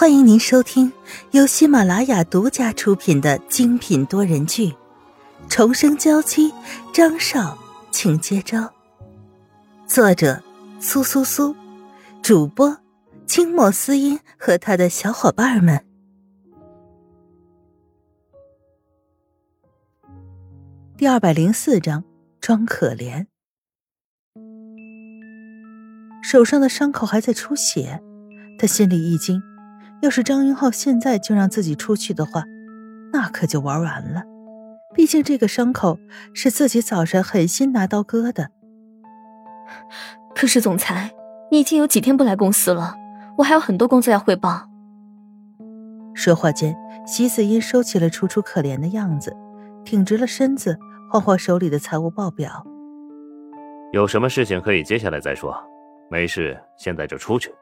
欢迎您收听由喜马拉雅独家出品的精品多人剧《重生娇妻》，张少，请接招。作者：苏苏苏，主播：清末思音和他的小伙伴们。第二百零四章：装可怜。手上的伤口还在出血，他心里一惊。要是张云浩现在就让自己出去的话，那可就玩完了。毕竟这个伤口是自己早上狠心拿刀割的。可是总裁，你已经有几天不来公司了，我还有很多工作要汇报。说话间，席子音收起了楚楚可怜的样子，挺直了身子，晃晃手里的财务报表。有什么事情可以接下来再说，没事现在就出去。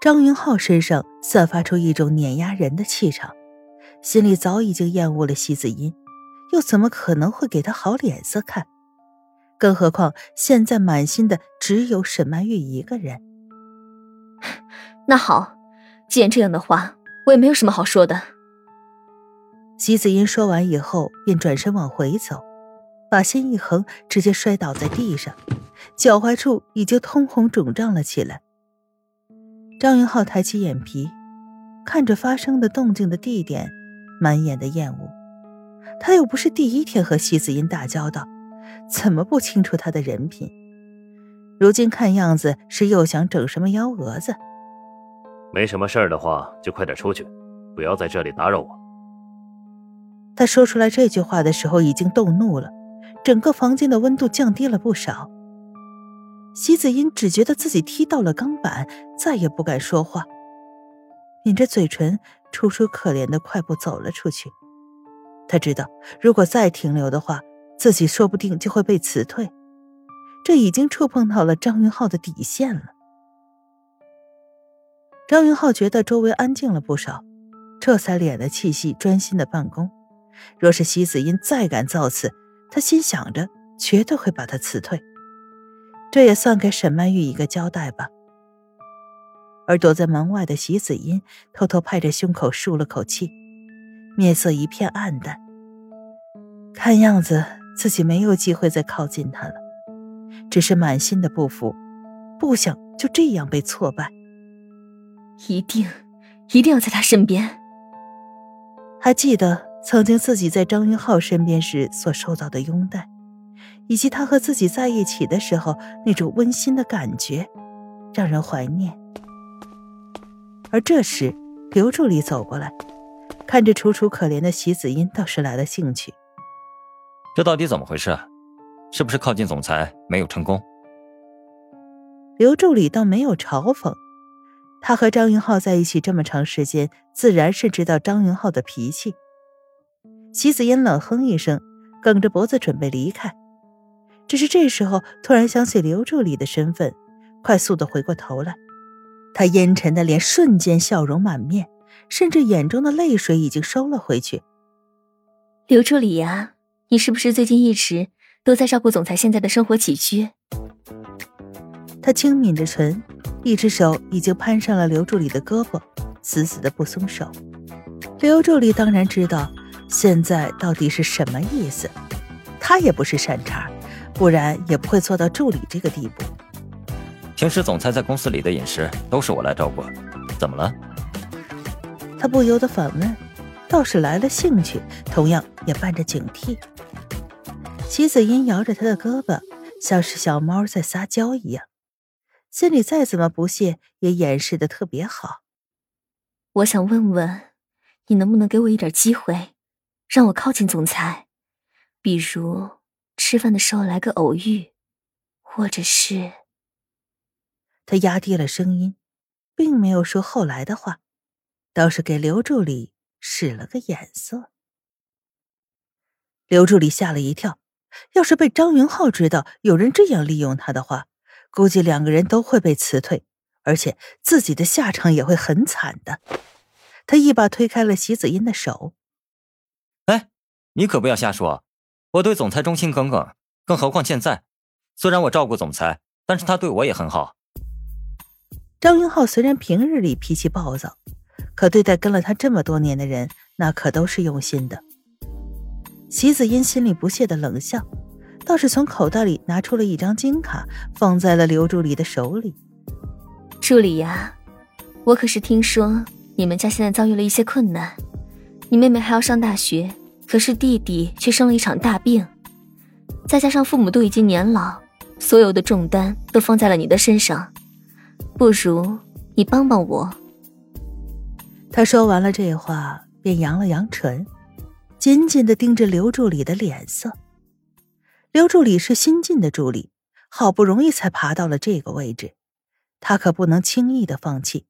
张云浩身上散发出一种碾压人的气场，心里早已经厌恶了席子音，又怎么可能会给他好脸色看？更何况现在满心的只有沈曼玉一个人。那好，既然这样的话，我也没有什么好说的。席子音说完以后，便转身往回走，把心一横，直接摔倒在地上，脚踝处已经通红肿胀了起来。张云浩抬起眼皮，看着发生的动静的地点，满眼的厌恶。他又不是第一天和西子音打交道，怎么不清楚他的人品？如今看样子是又想整什么幺蛾子。没什么事儿的话，就快点出去，不要在这里打扰我。他说出来这句话的时候，已经动怒了，整个房间的温度降低了不少。席子音只觉得自己踢到了钢板，再也不敢说话，抿着嘴唇，楚楚可怜的快步走了出去。他知道，如果再停留的话，自己说不定就会被辞退，这已经触碰到了张云浩的底线了。张云浩觉得周围安静了不少，这才敛了气息，专心的办公。若是席子音再敢造次，他心想着绝对会把他辞退。这也算给沈曼玉一个交代吧。而躲在门外的席子音偷偷拍着胸口舒了口气，面色一片暗淡。看样子自己没有机会再靠近他了，只是满心的不服，不想就这样被挫败。一定，一定要在他身边。还记得曾经自己在张云浩身边时所受到的拥戴。以及他和自己在一起的时候那种温馨的感觉，让人怀念。而这时，刘助理走过来，看着楚楚可怜的席子音，倒是来了兴趣。这到底怎么回事？是不是靠近总裁没有成功？刘助理倒没有嘲讽，他和张云浩在一起这么长时间，自然是知道张云浩的脾气。席子音冷哼一声，梗着脖子准备离开。只是这时候，突然想起刘助理的身份，快速的回过头来，他阴沉的脸瞬间笑容满面，甚至眼中的泪水已经收了回去。刘助理呀，你是不是最近一直都在照顾总裁现在的生活起居？他轻抿着唇，一只手已经攀上了刘助理的胳膊，死死的不松手。刘助理当然知道现在到底是什么意思，他也不是善茬。不然也不会做到助理这个地步。平时总裁在公司里的饮食都是我来照顾，怎么了？他不由得反问，倒是来了兴趣，同样也伴着警惕。齐子音摇着他的胳膊，像是小猫在撒娇一样，心里再怎么不屑，也掩饰的特别好。我想问问，你能不能给我一点机会，让我靠近总裁，比如……吃饭的时候来个偶遇，或者是……他压低了声音，并没有说后来的话，倒是给刘助理使了个眼色。刘助理吓了一跳，要是被张云浩知道有人这样利用他的话，估计两个人都会被辞退，而且自己的下场也会很惨的。他一把推开了席子音的手：“哎，你可不要瞎说。”我对总裁忠心耿耿，更何况现在，虽然我照顾总裁，但是他对我也很好。张云浩虽然平日里脾气暴躁，可对待跟了他这么多年的人，那可都是用心的。席子音心里不屑的冷笑，倒是从口袋里拿出了一张金卡，放在了刘助理的手里。助理呀，我可是听说你们家现在遭遇了一些困难，你妹妹还要上大学，可是弟弟却生了一场大病，再加上父母都已经年老，所有的重担都放在了你的身上，不如你帮帮我。他说完了这话，便扬了扬唇。紧紧的盯着刘助理的脸色。刘助理是新进的助理，好不容易才爬到了这个位置，他可不能轻易的放弃。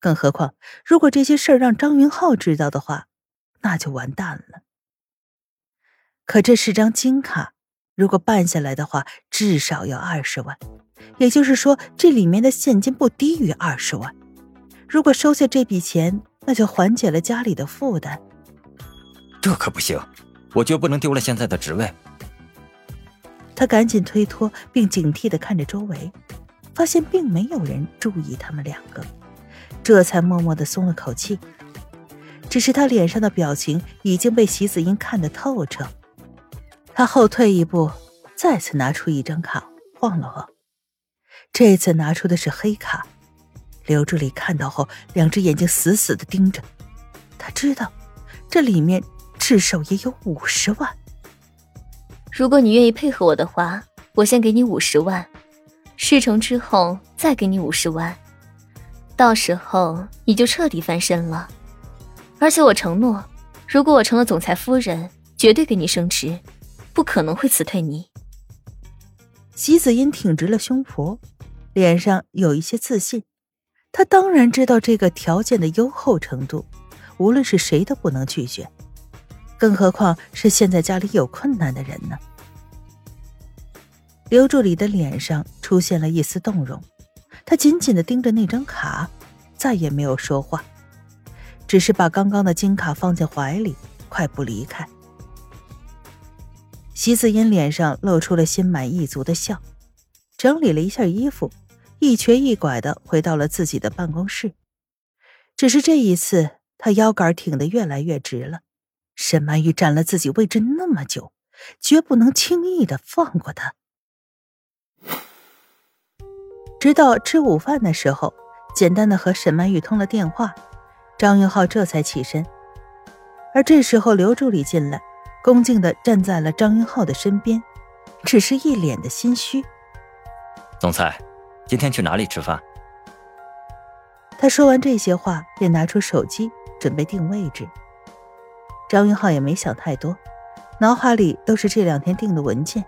更何况，如果这些事儿让张云浩知道的话，那就完蛋了。可这是张金卡，如果办下来的话，至少要二十万，也就是说，这里面的现金不低于二十万。如果收下这笔钱，那就缓解了家里的负担。这可不行，我绝不能丢了现在的职位。他赶紧推脱，并警惕的看着周围，发现并没有人注意他们两个，这才默默的松了口气。只是他脸上的表情已经被席子英看得透彻。他后退一步，再次拿出一张卡，晃了晃。这次拿出的是黑卡。刘助理看到后，两只眼睛死死的盯着。他知道，这里面。至少也有五十万。如果你愿意配合我的话，我先给你五十万，事成之后再给你五十万，到时候你就彻底翻身了。而且我承诺，如果我成了总裁夫人，绝对给你升职，不可能会辞退你。席子音挺直了胸脯，脸上有一些自信。他当然知道这个条件的优厚程度，无论是谁都不能拒绝。更何况是现在家里有困难的人呢？刘助理的脸上出现了一丝动容，他紧紧的盯着那张卡，再也没有说话，只是把刚刚的金卡放进怀里，快步离开。席子英脸上露出了心满意足的笑，整理了一下衣服，一瘸一拐的回到了自己的办公室。只是这一次，他腰杆挺得越来越直了。沈曼玉占了自己位置那么久，绝不能轻易的放过他。直到吃午饭的时候，简单的和沈曼玉通了电话，张云浩这才起身。而这时候，刘助理进来，恭敬的站在了张云浩的身边，只是一脸的心虚。总裁，今天去哪里吃饭？他说完这些话，便拿出手机准备定位置。张云浩也没想太多，脑海里都是这两天订的文件，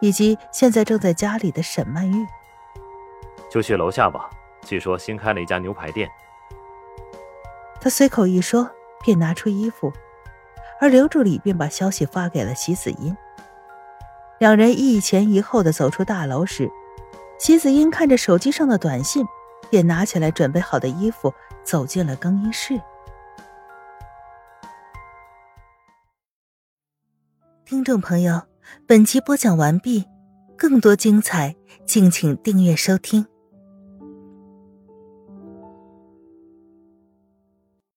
以及现在正在家里的沈曼玉。就去楼下吧，据说新开了一家牛排店。他随口一说，便拿出衣服，而刘助理便把消息发给了席子音。两人一前一后的走出大楼时，席子音看着手机上的短信，便拿起来准备好的衣服，走进了更衣室。听众朋友，本集播讲完毕，更多精彩，敬请订阅收听。